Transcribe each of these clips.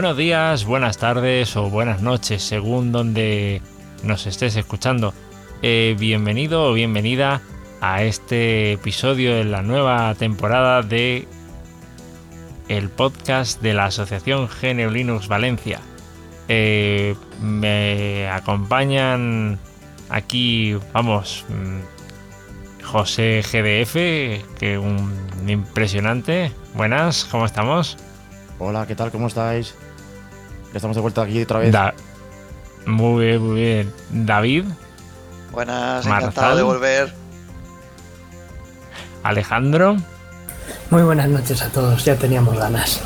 Buenos días, buenas tardes o buenas noches, según donde nos estés escuchando. Eh, bienvenido o bienvenida a este episodio de la nueva temporada de el podcast de la Asociación GNU Linux Valencia. Eh, me acompañan aquí, vamos, mm, José GDF, que un impresionante. Buenas, ¿cómo estamos? Hola, ¿qué tal? ¿Cómo estáis? Ya estamos de vuelta aquí otra vez. muy bien, muy bien. David. Buenas, encantado de volver. Alejandro. Muy buenas noches a todos, ya teníamos ganas.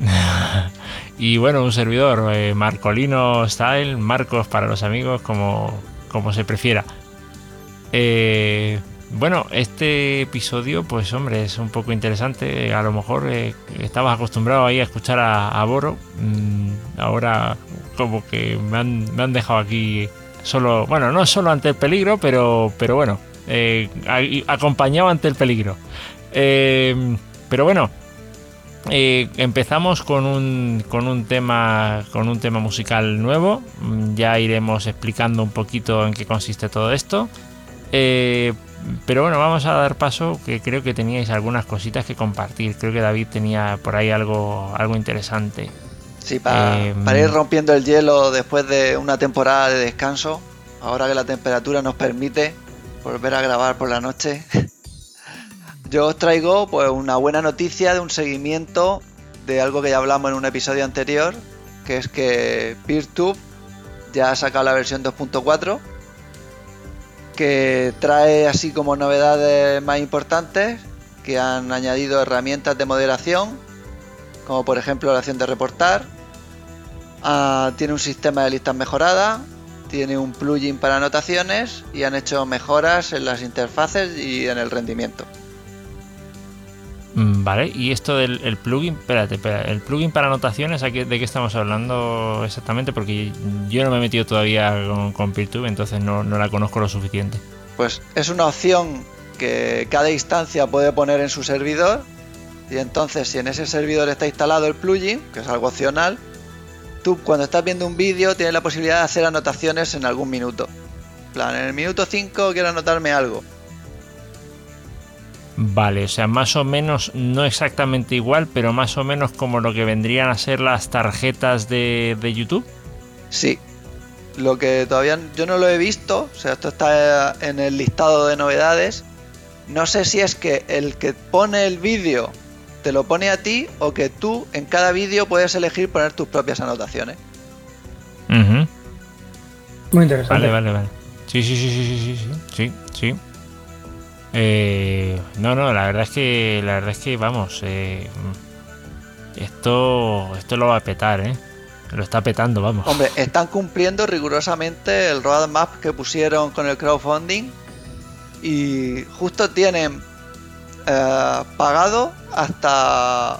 y bueno, un servidor, eh, Marcolino Style, Marcos para los amigos, como, como se prefiera. Eh, bueno, este episodio, pues hombre, es un poco interesante. A lo mejor eh, estabas acostumbrado ahí a escuchar a, Boro. Mm, ahora como que me han, dejado aquí solo, bueno, no solo ante el peligro, pero, pero bueno, eh, acompañado ante el peligro. Eh, pero bueno, empezamos con un, con un tema con un tema musical nuevo. Mm, ya iremos explicando un poquito en qué consiste todo esto. Eh, pero bueno, vamos a dar paso, que creo que teníais algunas cositas que compartir. Creo que David tenía por ahí algo, algo interesante. Sí, para, eh, ir rompiendo el hielo después de una temporada de descanso, ahora que la temperatura nos permite volver a grabar por la noche, yo os traigo pues una buena noticia de un seguimiento de algo que ya hablamos en un episodio anterior, que es que PeerTube ya ha sacado la versión 2.4 que trae así como novedades más importantes que han añadido herramientas de moderación, como por ejemplo la acción de reportar. Ah, tiene un sistema de listas mejorada, tiene un plugin para anotaciones y han hecho mejoras en las interfaces y en el rendimiento. Mm, vale, y esto del plugin, espérate, espérate, el plugin para anotaciones, ¿de qué estamos hablando exactamente? Porque yo no me he metido todavía con, con PeerTube, entonces no, la conozco lo suficiente. Pues es una opción que cada instancia puede poner en su servidor y entonces si en ese servidor está instalado el plugin, que es algo opcional, tú cuando estás viendo un vídeo tienes la posibilidad de hacer anotaciones en algún minuto. Plan, en el minuto 5 quiero anotarme algo Vale, o sea, más o menos, no exactamente igual, pero más o menos como lo que vendrían a ser las tarjetas de, YouTube. Sí, lo que todavía yo no lo he visto, o sea, esto está en el listado de novedades. No sé si es que el que pone el vídeo te lo pone a ti o que tú en cada vídeo puedes elegir poner tus propias anotaciones. Muy interesante. Vale, vale, vale. Sí, sí, sí, sí, sí, sí, sí, sí. Eh, no, no, la verdad es que, la verdad es que, vamos, eh, esto, esto lo va a petar, ¿eh? Lo está petando, vamos. Hombre, están cumpliendo rigurosamente el roadmap que pusieron con el crowdfunding y justo tienen eh, pagado hasta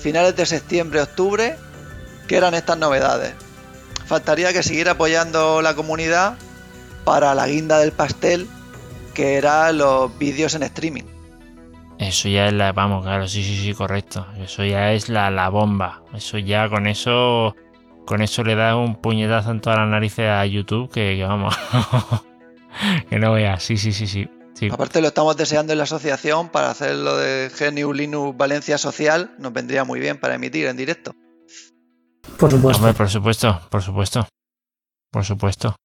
finales de septiembre, octubre, que eran estas novedades. Faltaría que siguiera apoyando la comunidad para la guinda del pastel que era los vídeos en streaming. Eso ya es la, vamos, claro, sí, sí, sí, correcto. Eso ya es la, la bomba. Eso ya con eso, con eso le da un puñetazo en toda la narices a YouTube que, vamos, que no veas. Sí, sí, sí, sí. Aparte lo estamos deseando en la asociación para hacer lo de GNU Linux Valencia Social. Nos vendría muy bien para emitir en directo. Por supuesto. por supuesto, por supuesto. Por supuesto.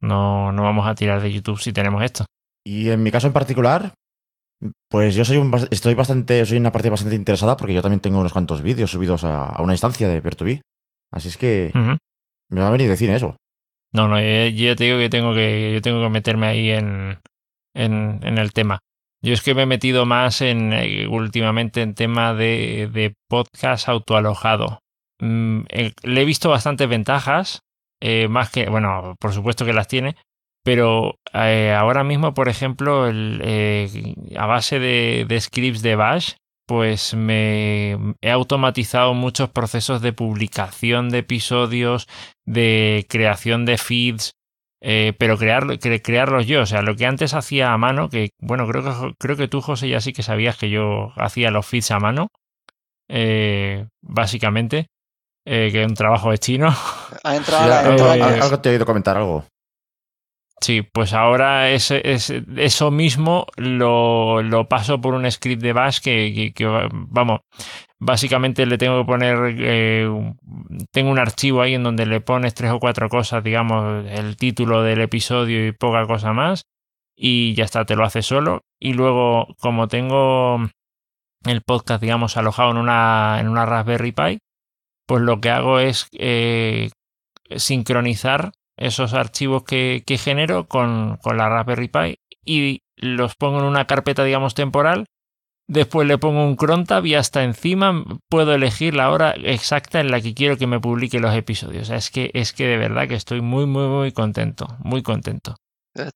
No, no vamos a tirar de YouTube si tenemos esto. Y en mi caso en particular, pues yo soy un, estoy bastante, soy una parte bastante interesada porque yo también tengo unos cuantos vídeos subidos a, una instancia de Peer2B. Así es que me va a venir de cine eso. No, no, yo, te digo que tengo que, yo tengo que meterme ahí en, en, en el tema. Yo es que me he metido más en eh, últimamente en tema de, de podcast autoalojado. Mm, eh, le he visto bastantes ventajas, eh, más que, bueno, por supuesto que las tiene, pero eh, ahora mismo, por ejemplo, eh, a base de, scripts de Bash, pues me he automatizado muchos procesos de publicación de episodios, de creación de feeds, eh, pero crear, crearlos yo. O sea, lo que antes hacía a mano, que bueno, creo que, creo que tú, José, ya sí que sabías que yo hacía los feeds a mano, básicamente. eh, que es un trabajo de chino. Ha entrado, sí, algo te he oído comentar algo. Sí, pues ahora eso mismo lo, paso por un script de Bash que, que, vamos, básicamente le tengo que poner, eh, tengo un archivo ahí en donde le pones tres o cuatro cosas, digamos, el título del episodio y poca cosa más, y ya está, te lo hace solo. Y luego, como tengo el podcast, digamos, alojado en una, en una Raspberry Pi, pues lo que hago es eh, sincronizar esos archivos que, que genero con, con, la Raspberry Pi y los pongo en una carpeta, digamos, temporal. Después le pongo un crontab y hasta encima puedo elegir la hora exacta en la que quiero que me publique los episodios. O sea, es que, es que de verdad que estoy muy, muy, muy contento. Muy contento.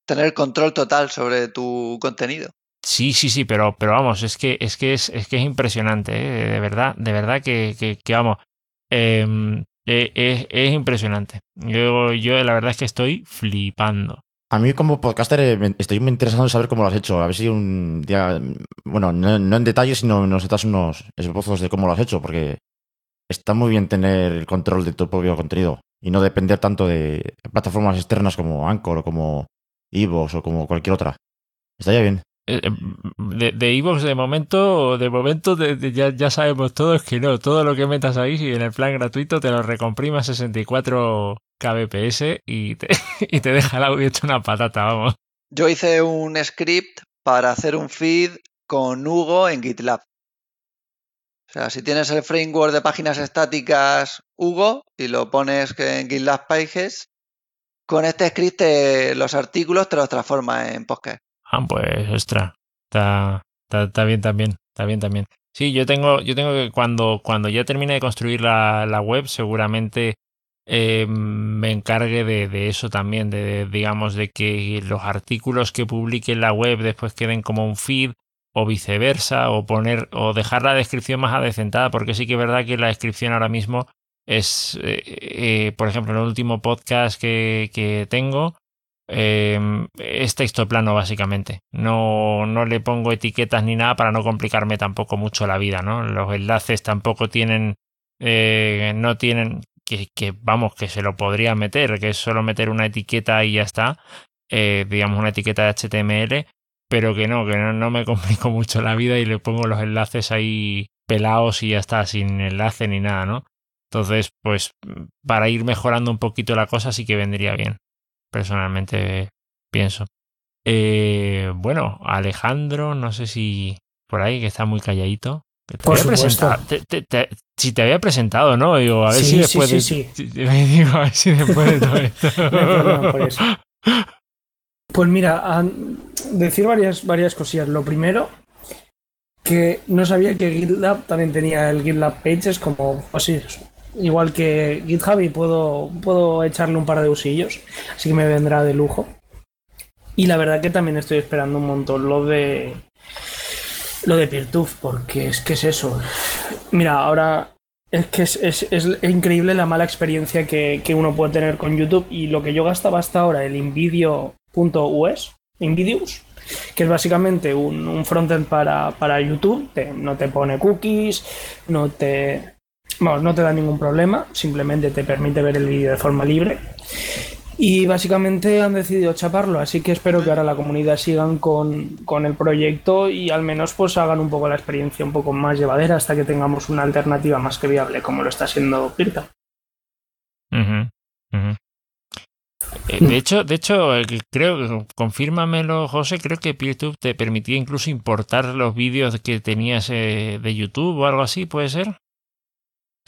Tener control total sobre tu contenido. Sí, sí, sí, pero, pero vamos, es que es, que es, es, que es impresionante, ¿eh? de verdad, de verdad que, que, que vamos. Eh, es, es, impresionante. Yo, yo la verdad es que estoy flipando. A mí como podcaster eh, estoy muy interesado en saber cómo lo has hecho. A ver si un día, bueno, no, no en detalle, sino nos das unos esbozos de cómo lo has hecho, porque está muy bien tener el control de tu propio contenido y no depender tanto de plataformas externas como Anchor o como Evox o como cualquier otra. Estaría bien. Eh, eh, de, de de momento, de momento ya, ya, sabemos todos que no, todo lo que metas ahí en el plan gratuito te lo recomprima 64 kbps y te, y te deja el audio hecho una patata, vamos. Yo hice un script para hacer un feed con Hugo en GitLab. O sea, si tienes el framework de páginas estáticas Hugo y lo pones en GitLab Pages, con este script los artículos te los transforma en podcast. Ah, pues, extra. Está, está, bien también. Está bien también. Sí, yo tengo, yo tengo que cuando, cuando ya termine de construir la, la web, seguramente eh, me encargue de, de eso también, de, digamos, de que los artículos que publique la web después queden como un feed o viceversa, o poner, o dejar la descripción más adecentada, porque sí que es verdad que la descripción ahora mismo es, eh, eh, por ejemplo, en el último podcast que, que tengo, eh, es texto plano básicamente. No, no le pongo etiquetas ni nada para no complicarme tampoco mucho la vida, ¿no? Los enlaces tampoco tienen, eh, no tienen, que, que, vamos, que se lo podría meter, que es solo meter una etiqueta y ya está, eh, digamos una etiqueta de HTML, pero que no, que no, no me complico mucho la vida y le pongo los enlaces ahí pelados y ya está, sin enlace ni nada, ¿no? Entonces, pues para ir mejorando un poquito la cosa sí que vendría bien personalmente pienso. Eh, bueno, Alejandro, no sé si por ahí que está muy calladito. Te por presentado, te, te, te, si te había presentado, ¿no? Digo, a ver sí, si después sí, sí, de, digo, a ver si después de todo esto. no por eso. Pues mira, a decir varias, varias cosillas. Lo primero, que no sabía que GitLab también tenía el GitLab Pages como así, igual que GitHub y puedo, puedo echarle un par de usillos, así que me vendrá de lujo. Y la verdad que también estoy esperando un montón lo de lo de PeerTube, porque es que es eso. Mira, ahora es que es, es, es increíble la mala experiencia que, que, uno puede tener con YouTube y lo que yo gastaba hasta ahora, el Invidio.us, Invidius, que es básicamente un, frontend para, para YouTube, no te pone cookies, no te, Vamos, no te da ningún problema, simplemente te permite ver el vídeo de forma libre. Y básicamente han decidido chaparlo, así que espero que ahora la comunidad sigan con, con, el proyecto y al menos pues hagan un poco la experiencia un poco más llevadera hasta que tengamos una alternativa más que viable, como lo está haciendo Pirta. Eh, de hecho, de hecho, creo, confírmamelo, José, creo que PeerTube te permitía incluso importar los vídeos que tenías eh, de YouTube o algo así, ¿puede ser?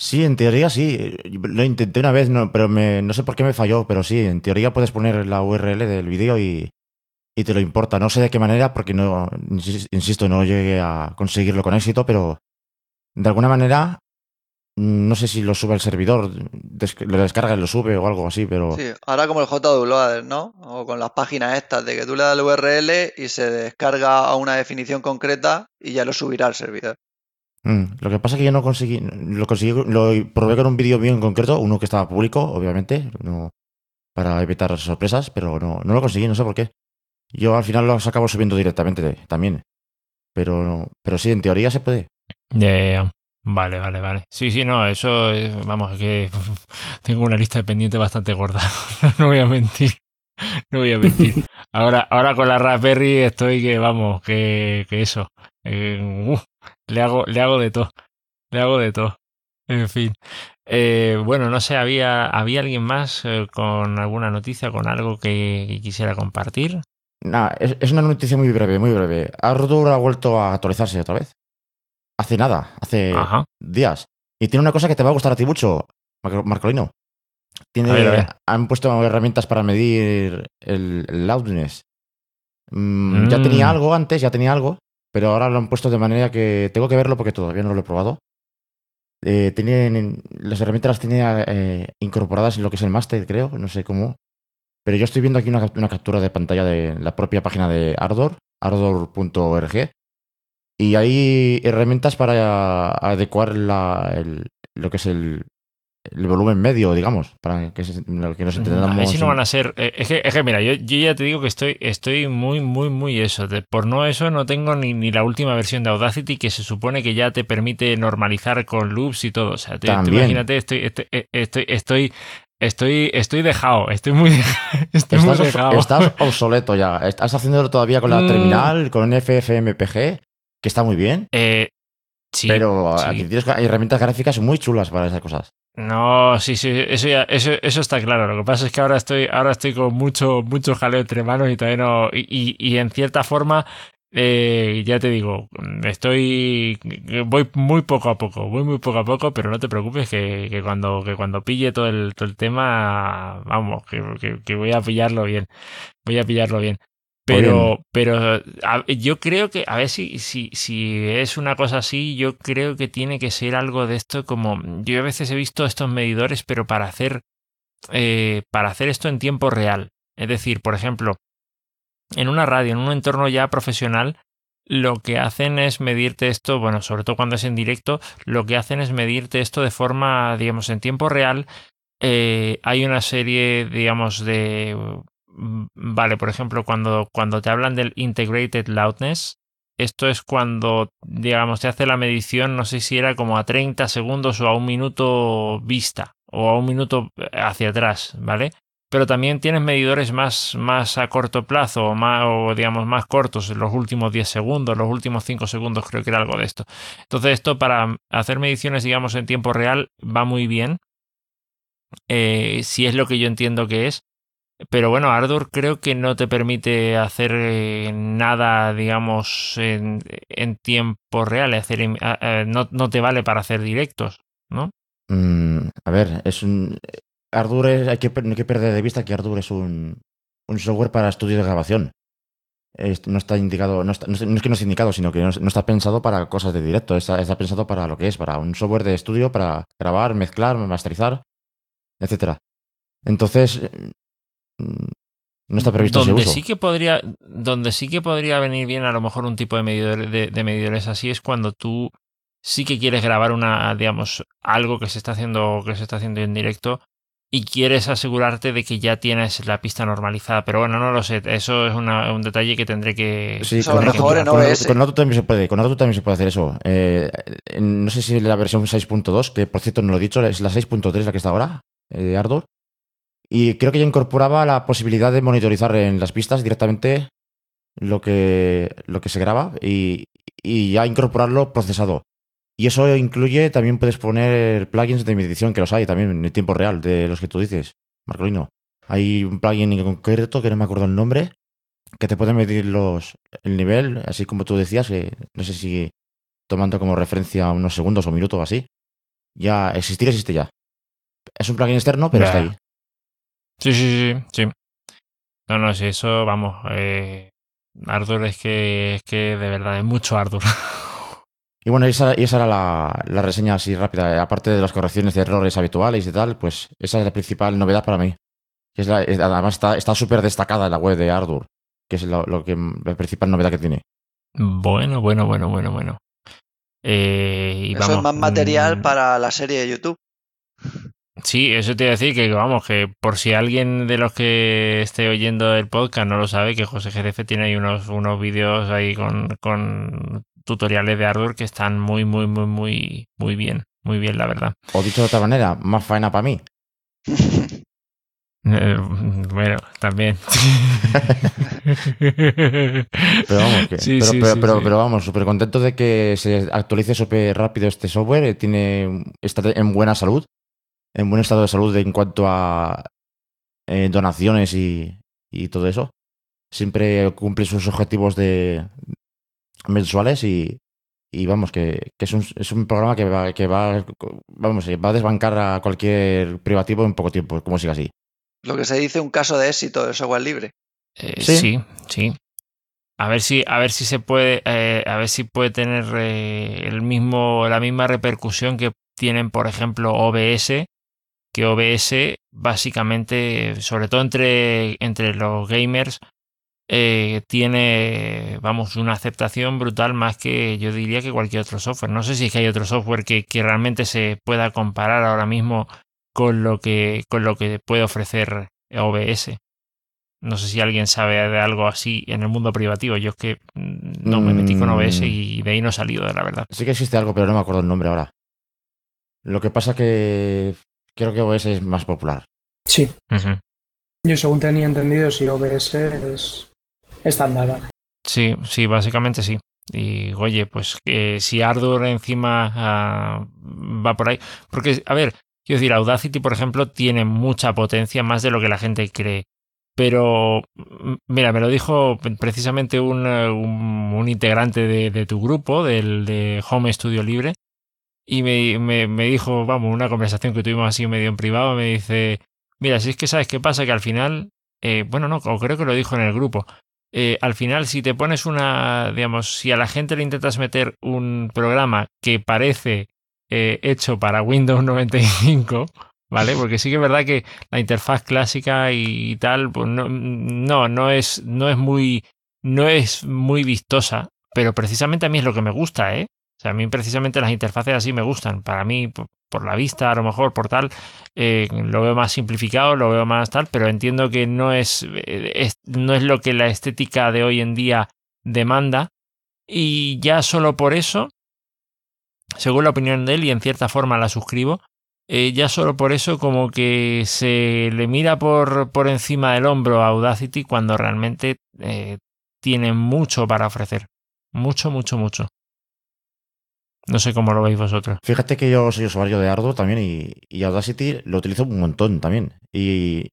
Sí, en teoría sí. Lo intenté una vez, no, pero me, no sé por qué me falló, pero sí, en teoría puedes poner la URL del vídeo y, y, te lo importa. No sé de qué manera, porque no, insisto, no llegué a conseguirlo con éxito, pero de alguna manera, no sé si lo sube el servidor, lo descarga y lo sube o algo así, pero... Sí, ahora como el JWloader, ¿no? O con las páginas estas, de que tú le das la URL y se descarga a una definición concreta y ya lo subirá al servidor. Mm, lo que pasa es que yo no conseguí, lo conseguí, lo probé con un vídeo bien concreto, uno que estaba público, obviamente, no, para evitar sorpresas, pero no, no lo conseguí, no sé por qué. Yo al final los acabo subiendo directamente también. Pero, pero sí, en teoría se puede. Yeah. Vale, vale, vale. Sí, sí, no, eso, vamos, que tengo una lista de pendientes bastante gorda. no voy a mentir. No voy a mentir. Ahora, ahora con la Raspberry estoy que, vamos, que, que eso. Eh, le hago, le hago de todo. Le hago de todo. En fin. Eh, bueno, no sé, ¿había, ¿había alguien más eh, con alguna noticia, con algo que, quisiera compartir? Nah, es, una noticia muy breve, muy breve. Ardour ha vuelto a actualizarse otra vez. Hace nada, hace días. Y tiene una cosa que te va a gustar a ti mucho, Marcolino. Tiene, Han puesto herramientas para medir el, loudness. Mm, ya tenía mm. algo antes, ya tenía algo, pero ahora lo han puesto de manera que tengo que verlo porque todavía no lo he probado. Eh, tienen, las herramientas las tenía eh, incorporadas en lo que es el máster, creo, no sé cómo. Pero yo estoy viendo aquí una, captura de pantalla de la propia página de Ardor, ardor.org, y hay herramientas para adecuar lo que es el, el volumen medio, digamos, para que, que nos entendamos. A ver si no van a ser. Eh, es que, es que mira, yo, ya te digo que estoy, estoy muy, muy, muy eso. por no eso, no tengo ni, ni, la última versión de Audacity que se supone que ya te permite normalizar con loops y todo. O sea, te, imagínate, estoy, estoy, eh, estoy, estoy Estoy, estoy dejado, estoy muy, estoy estás, muy dejado. Estás obsoleto ya. Estás haciéndolo todavía con la mm. terminal, con FFmpeg, que está muy bien. Eh, sí, pero aquí tienes herramientas gráficas muy chulas para esas cosas. No, sí, sí, eso ya, eso, eso está claro. Lo que pasa es que ahora estoy, ahora estoy con mucho, mucho jaleo entre manos y todavía no. Y, y, en cierta forma, eh, ya te digo, estoy. voy muy poco a poco, voy muy poco a poco, pero no te preocupes que, que cuando, que cuando pille todo el, todo el tema, vamos, que, que voy a pillarlo bien. Voy a pillarlo bien. Pero, pero yo creo que, a ver si, si, si es una cosa así, yo creo que tiene que ser algo de esto como, yo a veces he visto estos medidores, pero para hacer, eh, para hacer esto en tiempo real. Es decir, por ejemplo, en una radio, en un entorno ya profesional, lo que hacen es medirte esto, bueno, sobre todo cuando es en directo, lo que hacen es medirte esto de forma, digamos, en tiempo real. Eh, hay una serie, digamos, de vale, por ejemplo, cuando, cuando te hablan del integrated loudness, esto es cuando, digamos, te hace la medición, no sé si era como a 30 segundos o a un minuto vista o a un minuto hacia atrás, ¿vale? Pero también tienes medidores más, más a corto plazo o, más, digamos más cortos, los últimos 10 segundos, los últimos 5 segundos, creo que era algo de esto. Entonces esto para hacer mediciones, digamos, en tiempo real va muy bien. Eh, si es lo que yo entiendo que es. Pero bueno, Ardor creo que no te permite hacer eh, nada, digamos, en, tiempo real. Hacer, no, no, te vale para hacer directos, ¿no? Mm, a ver, es un. Ardour hay, que, hay que perder de vista que Ardour es un, un software para estudios de grabación. no está indicado, no, es que no esté indicado, sino que no, está pensado para cosas de directo, está, está, pensado para lo que es, para un software de estudio, para grabar, mezclar, masterizar, etcétera. Entonces, no está previsto donde ese sí que podría donde sí que podría venir bien a lo mejor un tipo de medidor de, medidores así es cuando tú sí que quieres grabar una digamos algo que se está haciendo que se está haciendo en directo y quieres asegurarte de que ya tienes la pista normalizada. Pero bueno no lo sé eso es un detalle que tendré que sí con, con, también se puede con también se puede hacer eso. Eh, no sé si la versión 6.2 que por cierto no lo he dicho es la 6.3 la que está ahora eh, Ardor y creo que ya incorporaba la posibilidad de monitorizar en las pistas directamente lo que, lo que se graba y, ya incorporarlo procesado. Y eso incluye, también puedes poner plugins de medición, que los hay también en tiempo real, de los que tú dices, Marcolino. Hay un plugin en concreto, que no me acuerdo el nombre, que te puede medir los, el nivel, así como tú decías, que no sé si tomando como referencia unos segundos o minutos o así. Ya existir existe ya. Es un plugin externo, pero está ahí. Sí, sí, sí, sí. No, no, sí, eso, vamos. Eh, Ardur es que, es que de verdad es mucho Ardur. Y bueno, esa, esa era la, la, reseña así rápida. Aparte de las correcciones de errores habituales y tal, pues esa es la principal novedad para mí. Es además está súper destacada en la web de Ardur, que es lo, lo, que, la principal novedad que tiene. Bueno, bueno, bueno, bueno, bueno. Eh, Eso es más material mm. para la serie de YouTube. Sí, eso te iba a decir que vamos, que por si alguien de los que esté oyendo el podcast no lo sabe, que José GDF tiene ahí unos, unos vídeos ahí con, con tutoriales de hardware que están muy, muy, muy, muy, muy bien. Muy bien, la verdad. O dicho de otra manera, más faena para mí. Eh, bueno, también. pero vamos, pero, pero, vamos, súper contento de que se actualice súper rápido este software. Tiene, está en buena salud, en buen estado de salud en cuanto a eh, donaciones y, y, todo eso. Siempre cumple sus objetivos de mensuales y, y vamos, que, que es, un, es, un, programa que va, que va, vamos, va a desbancar a cualquier privativo en poco tiempo, como siga así. Lo que se dice un caso de éxito del software libre. Eh, ¿Sí? sí, A ver si, a ver si se puede, eh, a ver si puede tener eh, el mismo, la misma repercusión que tienen, por ejemplo, OBS, que OBS básicamente, sobre todo entre, entre los gamers, tiene, vamos, una aceptación brutal más que yo diría que cualquier otro software. No sé si es que hay otro software que, que realmente se pueda comparar ahora mismo con lo que, con lo que puede ofrecer OBS. No sé si alguien sabe de algo así en el mundo privativo. Yo es que mm, no me metí con OBS y de ahí no he salido, la verdad. Sí que existe algo, pero no me acuerdo el nombre ahora. Lo que pasa que creo que OBS es más popular. Sí. Yo según tenía entendido, si OBS es estándar. Sí, sí, básicamente sí. Y oye, pues que si Ardor encima ah, va por ahí. Porque, a ver, Quiero decir, Audacity, por ejemplo, tiene mucha potencia, más de lo que la gente cree. Pero, mira, me lo dijo precisamente un, un, integrante de, tu grupo, del de Home Studio Libre, y me, me, dijo, vamos, una conversación que tuvimos así medio en privado, me dice, mira, si es que sabes qué pasa, que al final, eh, bueno, no, creo que lo dijo en el grupo, eh, al final, si te pones una, digamos, si a la gente le intentas meter un programa que parece eh, hecho para Windows 95, ¿vale? Porque sí que es verdad que la interfaz clásica y tal, pues no, no, no es, no es muy, no es muy vistosa, pero precisamente a mí es lo que me gusta, ¿eh? O sea, a mí precisamente las interfaces así me gustan. Para mí, por, la vista, a lo mejor, por tal, eh, lo veo más simplificado, lo veo más tal, pero entiendo que no es, eh, es, no es lo que la estética de hoy en día demanda. Y ya solo por eso, según la opinión de él, y en cierta forma la suscribo, eh, ya solo por eso como que se le mira por, por encima del hombro a Audacity cuando realmente tiene mucho para ofrecer. Mucho, mucho, mucho. No sé cómo lo veis vosotros. Fíjate que yo soy usuario de Ardo también y, Audacity lo utilizo un montón también. Y,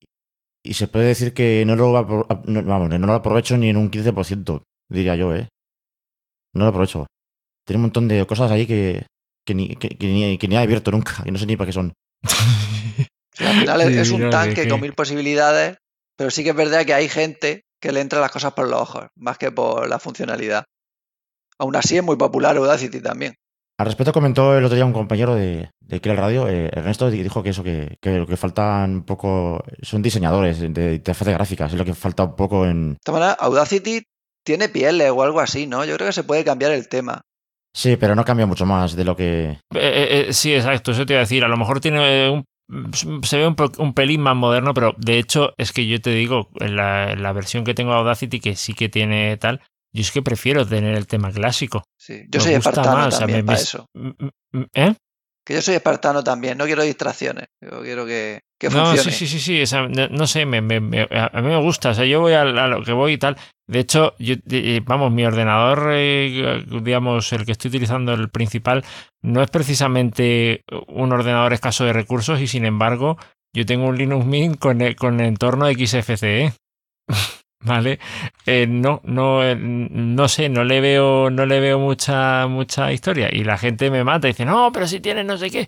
y se puede decir que no lo, vamos, no lo aprovecho ni en un 15%, diría yo, ¿eh? No lo aprovecho. Tiene un montón de cosas ahí que, que, ni, que, ni, he abierto nunca y no sé ni para qué son. al final es, un tanque con mil posibilidades, pero sí que es verdad que hay gente que le entra las cosas por los ojos, más que por la funcionalidad. Aún así es muy popular Audacity también. Al respecto comentó el otro día un compañero de, de Radio, eh, Ernesto, dijo que eso, que, que, lo que faltan un poco son diseñadores de interfaz de gráficas, es lo que falta un poco en... De esta manera, Audacity tiene pieles o algo así, ¿no? Yo creo que se puede cambiar el tema. Sí, pero no cambia mucho más de lo que. Eh, eh, sí, exacto, eso te iba a decir. A lo mejor tiene un. Se ve un, pelín más moderno, pero de hecho es que yo te digo, en la, versión que tengo de Audacity, que sí que tiene tal, yo es que prefiero tener el tema clásico. Sí, yo soy espartano también para eso. ¿Eh? Que yo soy espartano también, no quiero distracciones. Yo quiero que, no, sí, sí, sí, sí. no, sé, me, me, a mí me gusta. O sea, yo voy a, lo que voy y tal. De hecho, yo, vamos, mi ordenador, eh, digamos, el que estoy utilizando, el principal, no es precisamente un ordenador escaso de recursos y sin embargo, yo tengo un Linux Mint con, con entorno XFCE. ¿Vale? Eh, no, no, eh, no sé, no le veo, no le veo mucha, mucha historia. Y la gente me mata y dice, no, pero si tienes no sé qué.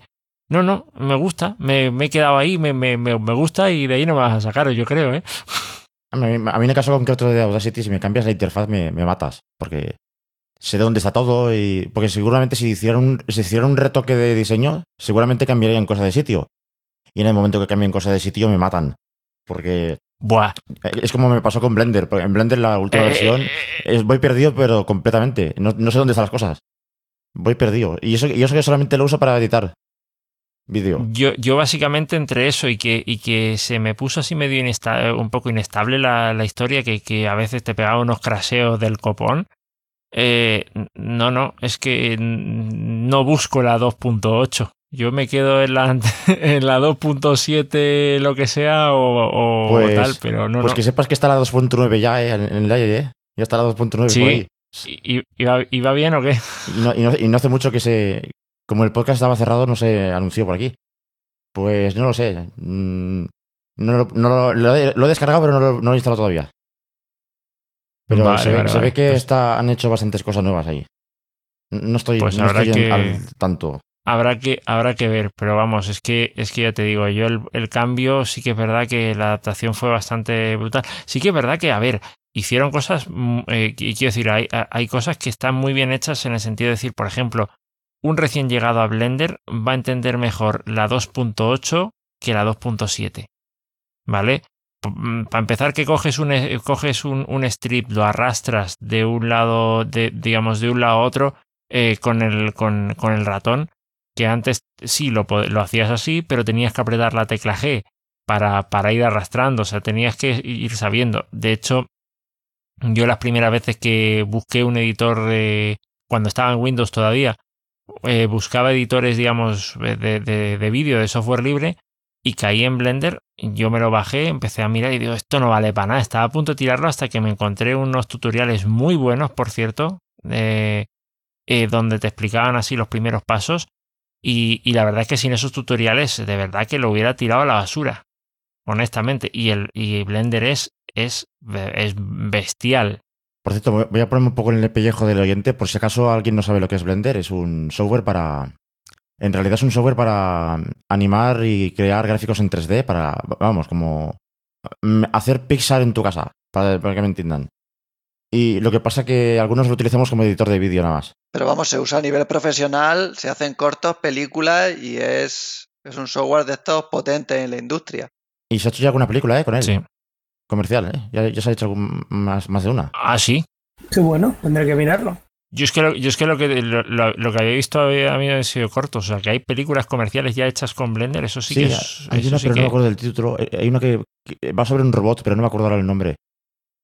No, no, me gusta, me, he quedado ahí, me, me, me, gusta y de ahí no me vas a sacar, yo creo, ¿eh? A mí, en el caso concreto de Audacity, si me cambias la interfaz me, matas, porque sé de dónde está todo y... Porque seguramente si hicieran un, si hicieran un retoque de diseño, seguramente cambiarían cosas de sitio. Y en el momento que cambien cosas de sitio me matan, porque... Buah. Es como me pasó con Blender. En Blender la última eh, versión eh, eh, voy perdido, pero completamente. No, no, sé dónde están las cosas. Voy perdido. Y eso, y eso que solamente lo uso para editar. Yo, yo básicamente entre eso y que, y que se me puso así medio un poco inestable la, la historia, que, que, a veces te pegaba unos craseos del copón. Eh, no, no, es que no busco la 2.8. Yo me quedo en la, en la 2.7, lo que sea, o, Pues- tal, pero no. Pues no. que sepas que está la 2.9 ya eh, en, en el aire, ¿eh? Ya está la 2.9 Sí. por ahí. ¿Y, y va, y va bien o qué? Y no, y no- y no hace mucho que se... Como el podcast estaba cerrado, no se anunció por aquí. Pues no lo sé. Mm, No, lo- he, lo he descargado, pero no lo, he instalado todavía. Pero Vale, se, ve, vale, se vale. ve que Pues- está, han hecho bastantes cosas nuevas ahí. No estoy, Pues no habrá estoy en- que- al tanto. Habrá que, habrá que ver, pero vamos, es que, es que ya te digo, yo el, el cambio sí que es verdad que la adaptación fue bastante brutal. Sí que es verdad que, a ver, hicieron cosas, mm, eh, y quiero decir, hay, hay cosas que están muy bien hechas en el sentido de decir, por ejemplo, un recién llegado a Blender va a entender mejor la 2.8 que la 2.7. ¿Vale? Para empezar, que coges un, eh, coges un, un strip, lo arrastras de un lado, de, digamos, de un lado a otro eh, con, el, con, con el ratón, que antes sí lo, lo hacías así, pero tenías que apretar la tecla G para, para ir arrastrando, o sea, tenías que ir sabiendo. De hecho, yo las primeras veces que busqué un editor de, cuando estaba en Windows todavía, eh, buscaba editores, digamos, de, de, de vídeo, de software libre, y caí en Blender, yo me lo bajé, empecé a mirar y digo, esto no vale para nada, estaba a punto de tirarlo hasta que me encontré unos tutoriales muy buenos, por cierto, eh, eh, donde te explicaban así los primeros pasos, y, la verdad es que sin esos tutoriales, de verdad que lo hubiera tirado a la basura, honestamente, y, el, y Blender es, es, es bestial, Por cierto, voy- voy a ponerme un poco en el pellejo del oyente, por si acaso alguien no sabe lo que es Blender. Es un software para. En realidad es un software para animar y crear gráficos en 3D, para. Vamos, como. mm, Hacer Pixar en tu casa, para, para que me entiendan. Y lo que pasa que algunos lo utilizamos como editor de vídeo nada más. Pero vamos, se usa a nivel profesional, se hacen cortos, películas y es, es un software de estos potentes en la industria. Y se ha hecho ya alguna película, ¿eh? Con él. sí. Comercial, ¿eh? Ya, ya se ha hecho algún- más, más de una. Ah, sí, Qué bueno, tendré que mirarlo. Yo es que lo, yo es que, lo, que lo, lo- lo que había visto había, había sido corto. O sea, que hay películas comerciales ya hechas con Blender, eso sí, que es. hay una, sí pero que- no me acuerdo del título. Eh, Hay una que, que va sobre un robot, pero no me acuerdo ahora el nombre.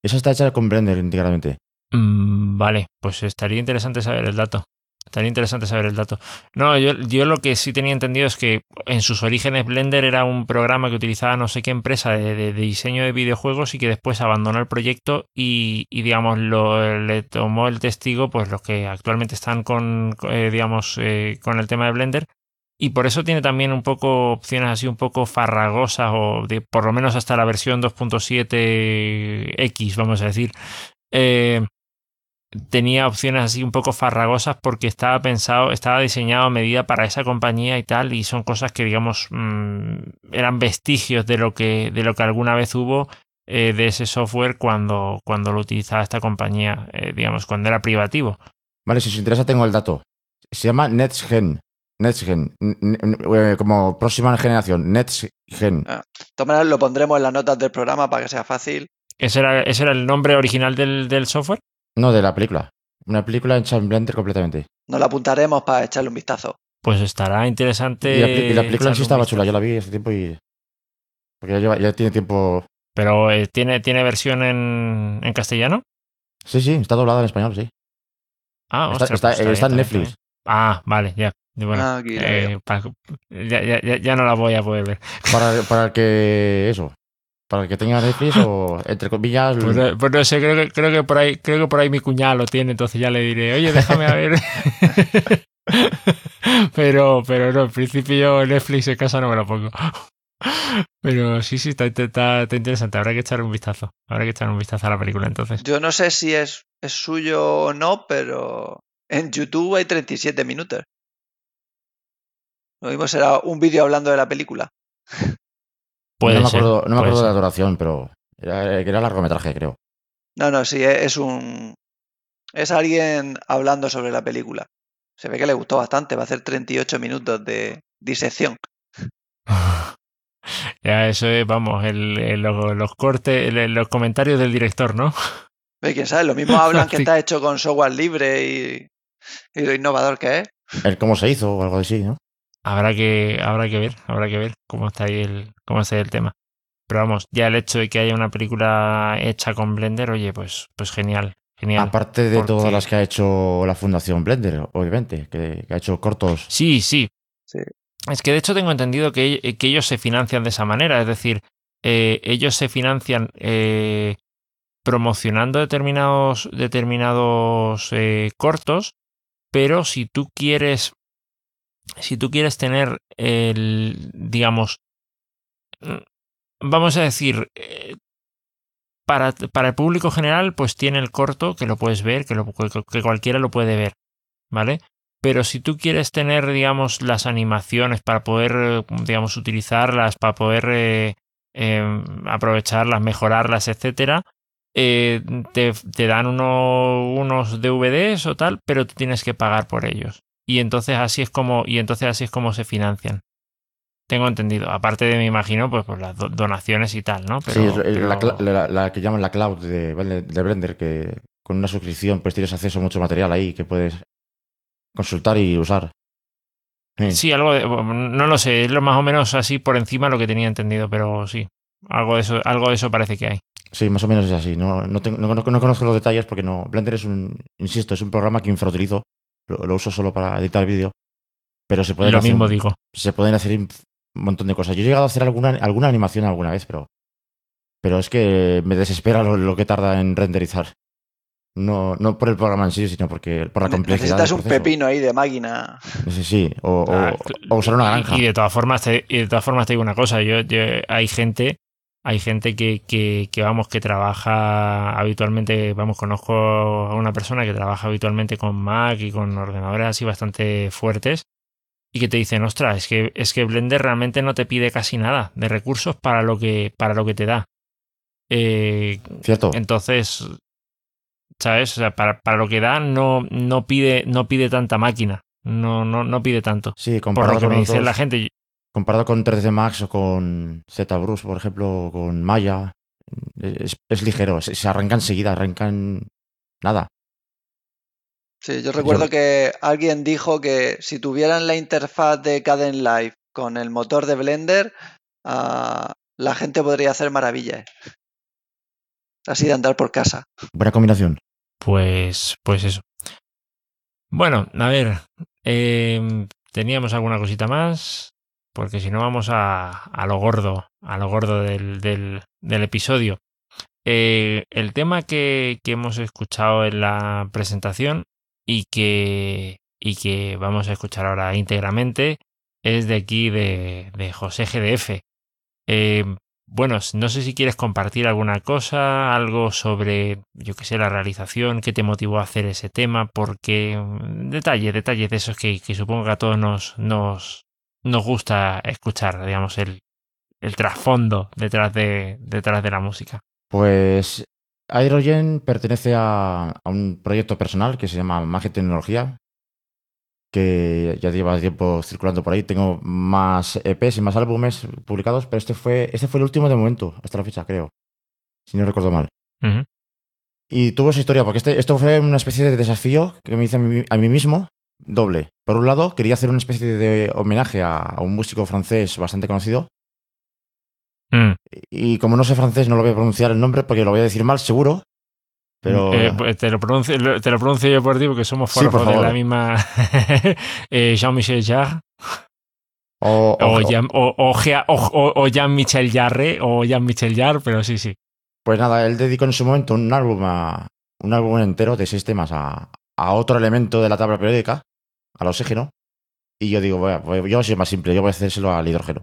Esa está hecha con Blender íntegramente. Mm, vale, pues estaría interesante saber el dato. Estaría interesante saber el dato. No, yo, yo lo que sí tenía entendido es que en sus orígenes Blender era un programa que utilizaba no sé qué empresa de, de- diseño de videojuegos y que después abandonó el proyecto y, y, digamos, lo, le tomó el testigo pues los que actualmente están con, eh, digamos, eh, con el tema de Blender y por eso tiene también un poco opciones así un poco farragosas o por lo menos hasta la versión 2.7X, vamos a decir. Eh, tenía opciones así un poco farragosas porque estaba pensado, estaba diseñado a medida para esa compañía y tal, y son cosas que, digamos, mmm, eran vestigios de lo que, de lo que alguna vez hubo eh, de ese software cuando, cuando lo utilizaba esta compañía, eh, digamos, cuando era privativo. Vale, si os interesa tengo el dato. Se llama NetsGen. NetsGen. N- n- eh, como próxima generación. NetsGen. De todas maneras, lo pondremos en las notas del programa para que sea fácil. ¿Ese era, ese era el nombre original del, del software? No, de la película. Una película hecha en Blender completamente. Nos la apuntaremos para echarle un vistazo. Pues estará interesante. Y la, peli- y la película en sí estaba chula. Yo la vi hace tiempo y... Porque ya, lleva- ya tiene tiempo... Pero eh, ¿tiene, ¿tiene versión en, en castellano? Sí, sí, está doblada en español, sí. Ah, Está, ostras, está- pues está en bien, Netflix. Ah, vale, ya. Bueno, Ah, aquí eh, pa- ya, ya- ya- ya no la voy a poder ver. Para, para el que... Eso. Para el que tenga Netflix o, entre comillas... Pues, no- pues no sé, creo que, creo que por ahí, creo que por ahí mi cuñada lo tiene, entonces ya le diré, oye, déjame a ver. pero, pero no, en principio yo Netflix en casa no me lo pongo. Pero sí, sí, está, está, está interesante. Habrá que echar un vistazo. Habrá que echar un vistazo a la película entonces. Yo no sé si es, es suyo o no, pero en YouTube hay 37 minutos. Lo mismo será un vídeo hablando de la película. Puede no me ser, acuerdo, no me puede acuerdo de la duración, pero era, era largometraje, creo. No, no, sí, es es un. Es alguien hablando sobre la película. Se ve que le gustó bastante. Va a hacer 38 minutos de disección. Ya, eso es, vamos, el, el- los, los cortes, el- los comentarios del director, ¿no? Ve, quién sabe, lo mismo hablan que está hecho con software libre y, y lo innovador que es. El cómo se hizo o algo así, ¿no? Habrá que, habrá que ver, habrá que ver cómo está ahí el, cómo está ahí el tema. Pero vamos, ya el hecho de que haya una película hecha con Blender, oye, pues, pues genial, genial. Aparte de todas las que ha hecho la Fundación Blender, obviamente, que, ha hecho cortos. Sí, sí. Es que de hecho tengo entendido que, ellos se financian de esa manera, es decir, eh, ellos se financian eh, promocionando determinados, determinados eh, cortos, pero si tú quieres, si tú quieres tener el, digamos, vamos a decir, para, para, el público general, pues tiene el corto que lo puedes ver, que, lo, que cualquiera lo puede ver, ¿vale? Pero si tú quieres tener, digamos, las animaciones para poder, digamos, utilizarlas, para poder eh, em, aprovecharlas, mejorarlas, etcétera, eh, te, te, dan unos DVDs o tal, pero tú tienes que pagar por ellos. Y entonces así es como, y entonces así es como se financian. Tengo entendido. Aparte de, me imagino, pues, pues las donaciones y tal, ¿no? sí, es La, que llaman la cloud de, de, Blender, que con una suscripción pues tienes acceso a mucho material ahí que puedes consultar y usar. Sí, algo de, no lo sé, es lo más o menos así por encima lo que tenía entendido, pero sí, algo de eso, algo de eso parece que hay. Sí, más o menos es así. No, no, no, conozco los detalles porque no. Blender es un, insisto, es un programa que infrautilizo. Lo, lo uso solo para editar vídeo. Pero se pueden lo mismo digo. Se pueden hacer un montón de cosas. Yo he llegado a hacer alguna, alguna animación alguna vez, pero, pero es que me desespera lo, que tarda en renderizar. No, no por el programa en sí, sino porque por la complejidad. Necesitas un pepino ahí de máquina. Sí, sí, o, ah, usar una granja. Y, de todas formas, te, y de todas formas te digo una cosa, yo, hay gente, hay gente que, que, que, vamos, que trabaja habitualmente, vamos, conozco a una persona que trabaja habitualmente con Mac y con ordenadores así bastante fuertes y que te dicen, ostras, es que, es que Blender realmente no te pide casi nada de recursos para lo que, para lo que te da. Eh, Cierto. Entonces, ¿sabes? O sea, para, para, lo que da no, no, pide, no pide tanta máquina. No, no, no pide tanto. Sí, comparado con la gente. Comparado con 3D Max o con ZBrush, por ejemplo, o con Maya, es, es ligero, se, se arranca enseguida, arrancan nada. Sí, yo recuerdo que alguien dijo que si tuvieran la interfaz de Caden Live con el motor de Blender, ah, la gente podría hacer maravillas. Así de andar por casa. Buena combinación. Pues, pues eso. Bueno, a ver, em, teníamos alguna cosita más, porque si no vamos a, a, lo gordo, a lo gordo del, del, episodio. Eh, el tema que, que hemos escuchado en la presentación y que, y que vamos a escuchar ahora íntegramente es de aquí de, de José GDF. Eh, bueno, no sé si quieres compartir alguna cosa, algo sobre, yo que sé, la realización, qué te motivó a hacer ese tema, porque mm, detalles, detalles de esos que, que supongo que a todos nos, nos, nos gusta escuchar, digamos, el, el trasfondo detrás de, detrás de la música. Pues Hydrogen pertenece a, un proyecto personal que se llama Magia Tecnología, que ya lleva tiempo circulando por ahí. Tengo más EPs y más álbumes publicados, pero este fue, este fue el último de momento, hasta la fecha, creo. Si no recuerdo mal. Y tuvo esa historia, porque este, esto fue una especie de desafío que me hice a mí, mismo, doble. Por un lado, quería hacer una especie de homenaje a un músico francés bastante conocido, Mm. Y como no sé francés, no lo voy a pronunciar el nombre porque lo voy a decir mal, seguro. Pero... Eh, pues te, lo pronuncio, te lo pronuncio yo por ti porque somos sí, de la misma eh, Jean-Michel Jarre. O, o, Jean, o, Jean-Michel Jarre o Jean-Michel Jarre, pero sí, sí. Pues nada, él dedicó en su momento un álbum, a, un álbum entero de seis temas a, a otro elemento de la tabla periódica, al oxígeno. Y yo digo, bueno, pues yo soy más simple, yo voy a hacérselo al hidrógeno.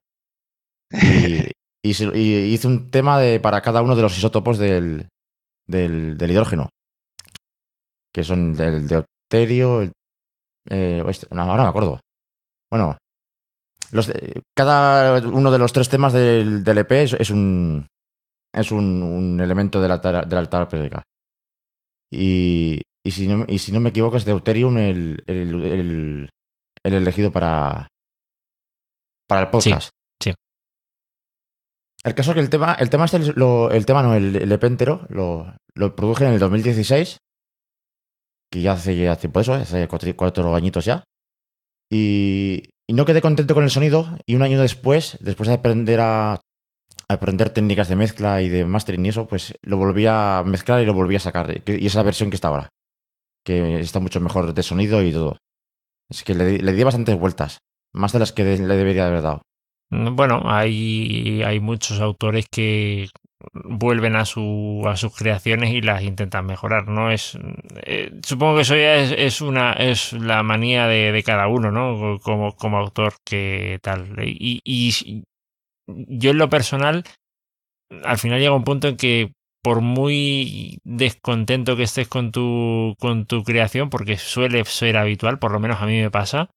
Y, y, hice un tema de, para cada uno de los isótopos del, del, hidrógeno, que son el deuterio, el, eh, este, ahora me acuerdo. Bueno, los cada uno de los tres temas del, del EP es, un, es un, un, elemento de la, de la altar periódica. Y, y, si no, y si no me equivoco es Deuterium el, el, el, el elegido para, para el podcast. El caso es que el tema, el tema este, el tema no, el, el EP entero, lo, lo, produje en el 2016, que ya hace ya tiempo eso, hace cuatro, añitos ya. Y, y, no quedé contento con el sonido y un año después, después de aprender a, aprender técnicas de mezcla y de mastering y eso, pues lo volví a mezclar y lo volví a sacar. Y esa versión que está ahora, que está mucho mejor de sonido y todo. Es que le, le di bastantes vueltas, más de las que le debería haber dado. Mm, bueno, hay, hay muchos autores que vuelven a, su, a sus creaciones y las intentan mejorar. No es eh, supongo que eso ya es, es, una es la manía de, de, cada uno, ¿no? Como, como autor que tal. Y, y yo en lo personal, al final llega un punto en que por muy descontento que estés con tu, con tu creación, porque suele ser habitual, por lo menos a mí me pasa,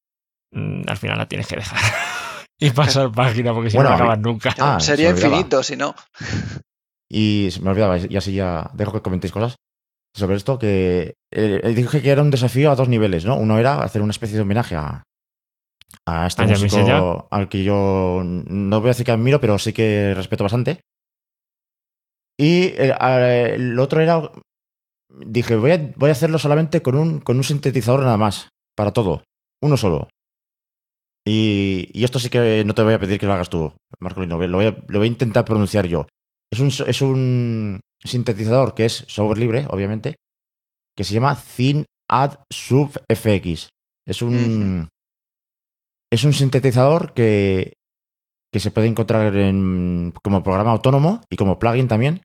mm, al final la tienes que dejar. y pasar página, porque si no, no acabas nunca. Ah, Sería infinito, si no. Y se me olvidaba, y así ya dejo que comentéis cosas sobre esto, que eh, dije que era un desafío a dos niveles, ¿no? Uno era hacer una especie de homenaje a, a este músico al que yo no voy a decir que admiro, pero sí que respeto bastante. Y el, el otro era, dije, voy a, voy a hacerlo solamente con un, con un sintetizador nada más, para todo, uno solo. Y, y, esto sí que no te voy a pedir que lo hagas tú, Marcolino, lo voy a, lo voy a intentar pronunciar yo. Es un, es un sintetizador que es software libre, obviamente, que se llama Thin Sub FX. Es un, es un sintetizador que, que se puede encontrar en, como programa autónomo y como plugin también.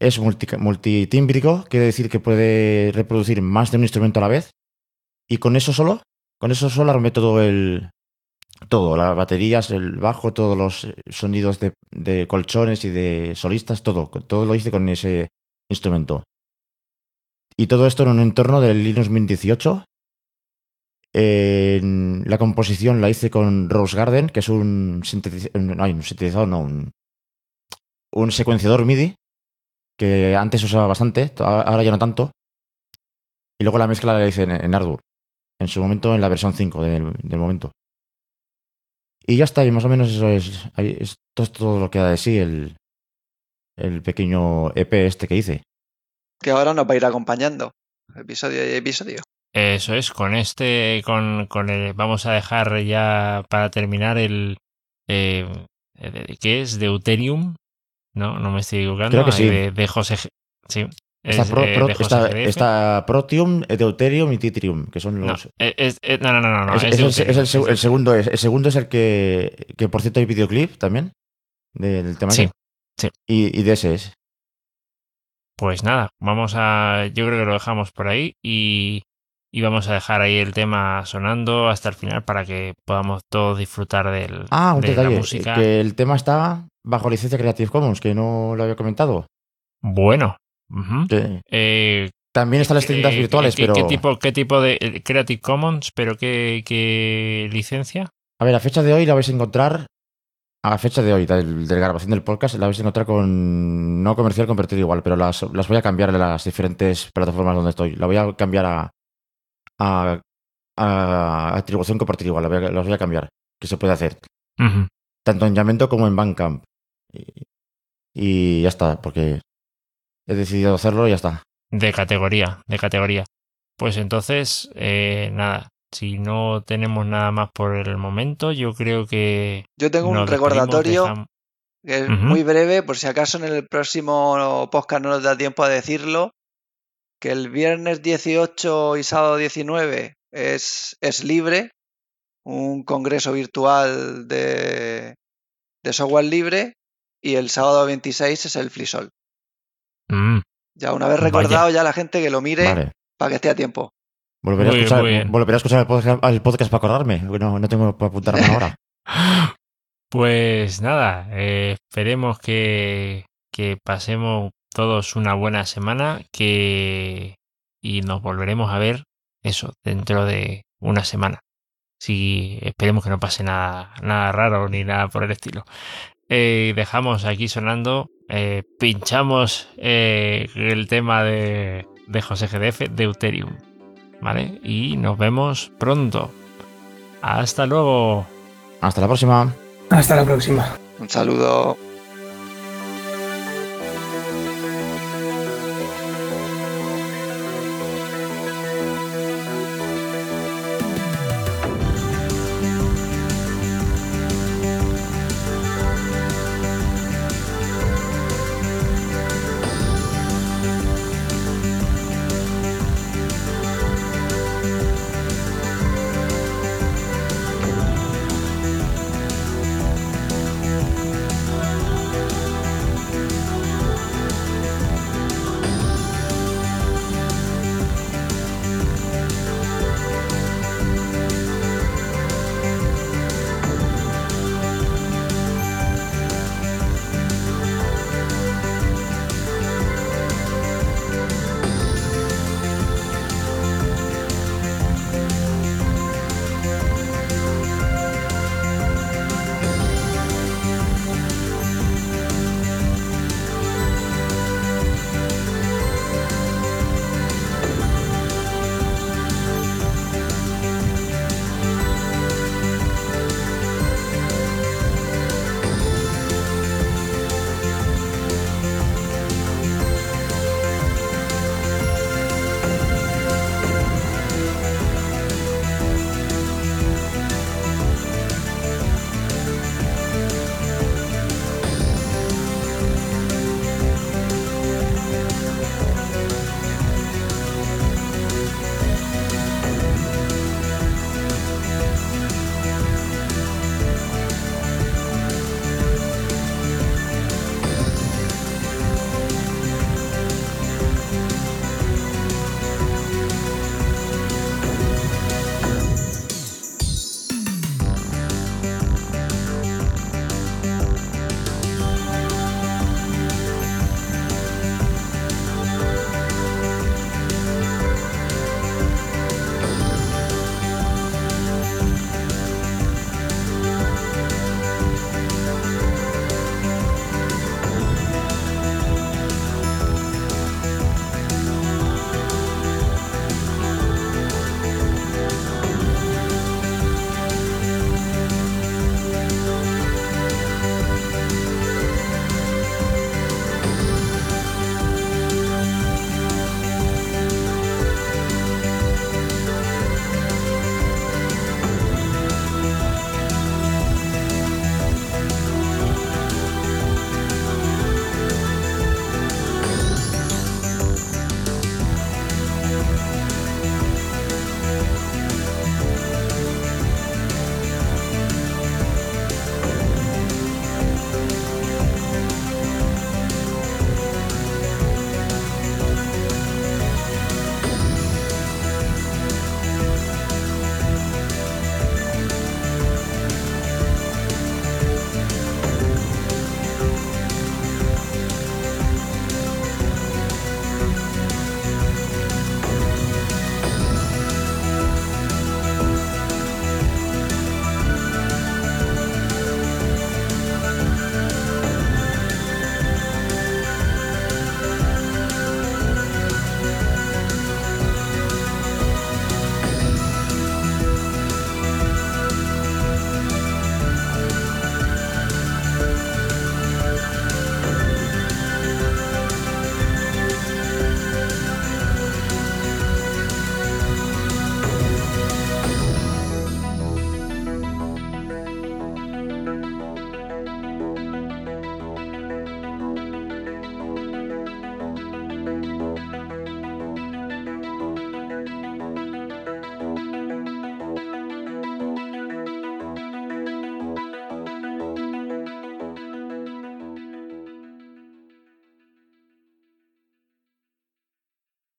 Es multi, multitímbrico, quiere decir que puede reproducir más de un instrumento a la vez. Y con eso solo con eso solo armé todo el. Todo, las baterías, el bajo, todos los sonidos de, colchones y de solistas, todo. Todo lo hice con ese instrumento. Y todo esto en un entorno del Linux Mint 18. La composición la hice con Rose Garden, que es un sintetizador. No, un sintetizador, no, un, un secuenciador MIDI, que antes usaba bastante, ahora ya no tanto. Y luego la mezcla la hice en, en Ardour en su momento en la versión 5 del, momento. Y ya está, y más o menos eso es todo lo que da de sí el, el pequeño EP este que hice. Que ahora nos va a ir acompañando, episodio y episodio. Eso es, con este, con, con el, vamos a dejar ya para terminar el, eh, ¿qué es? Deuterium, ¿no? No me estoy equivocando. Creo que sí. De, de José, sí, Está, pro, pro, está, está, Protium, Deuterium y Titrium, que son los. No, es, es, no, no, no, no. Es, es, el, segundo es, el segundo es el que, que, por cierto, hay videoclip también del tema. Sí, sí. Y, y, de ese es. Pues nada, vamos a. Yo creo que lo dejamos por ahí y, y vamos a dejar ahí el tema sonando hasta el final para que podamos todos disfrutar del, ah, un de detalle, la música. Que el tema está bajo licencia Creative Commons, que no lo había comentado. Bueno, Uh -huh. eh, También están las tiendas eh, virtuales, ¿qué, pero. ¿qué tipo, ¿Qué tipo de eh, Creative Commons? ¿Pero qué, qué licencia? A ver, a fecha de hoy la vais a encontrar. A fecha de hoy, del, de la grabación del podcast, la vais a encontrar con. No comercial convertido igual, pero las, las voy a cambiar en las diferentes plataformas donde estoy. La voy a cambiar a. a, a atribución compartida igual, la voy a, las voy a cambiar. Que se puede hacer. Uh -huh. Tanto en Yamento como en Bandcamp. Y, y ya está, porque he decidido hacerlo y ya está. De categoría, de categoría. Pues entonces, eh, nada, si no tenemos nada más por el momento, yo creo que... Yo tengo un recordatorio dejamos... que es uh -huh. muy breve, por si acaso en el próximo podcast no nos da tiempo a decirlo, que el viernes 18 y sábado 19 es, es libre, un congreso virtual de, de software libre, y el sábado 26 es el FreeSol. Mm. Ya una vez recordado Vaya. ya la gente que lo mire vale. para que esté a tiempo. Volveré, muy a, escuchar, bien, volveré a escuchar el podcast, el podcast, para acordarme. No, no tengo para apuntarme ahora. Pues nada, eh, esperemos que, que pasemos todos una buena semana que y nos volveremos a ver eso dentro de una semana. Si esperemos que no pase nada, nada raro ni nada por el estilo. Eh, dejamos aquí sonando eh, pinchamos eh, el tema de, de José GDF, Deuterium. ¿Vale? Y nos vemos pronto. Hasta luego. Hasta la próxima. Hasta la próxima. Un saludo.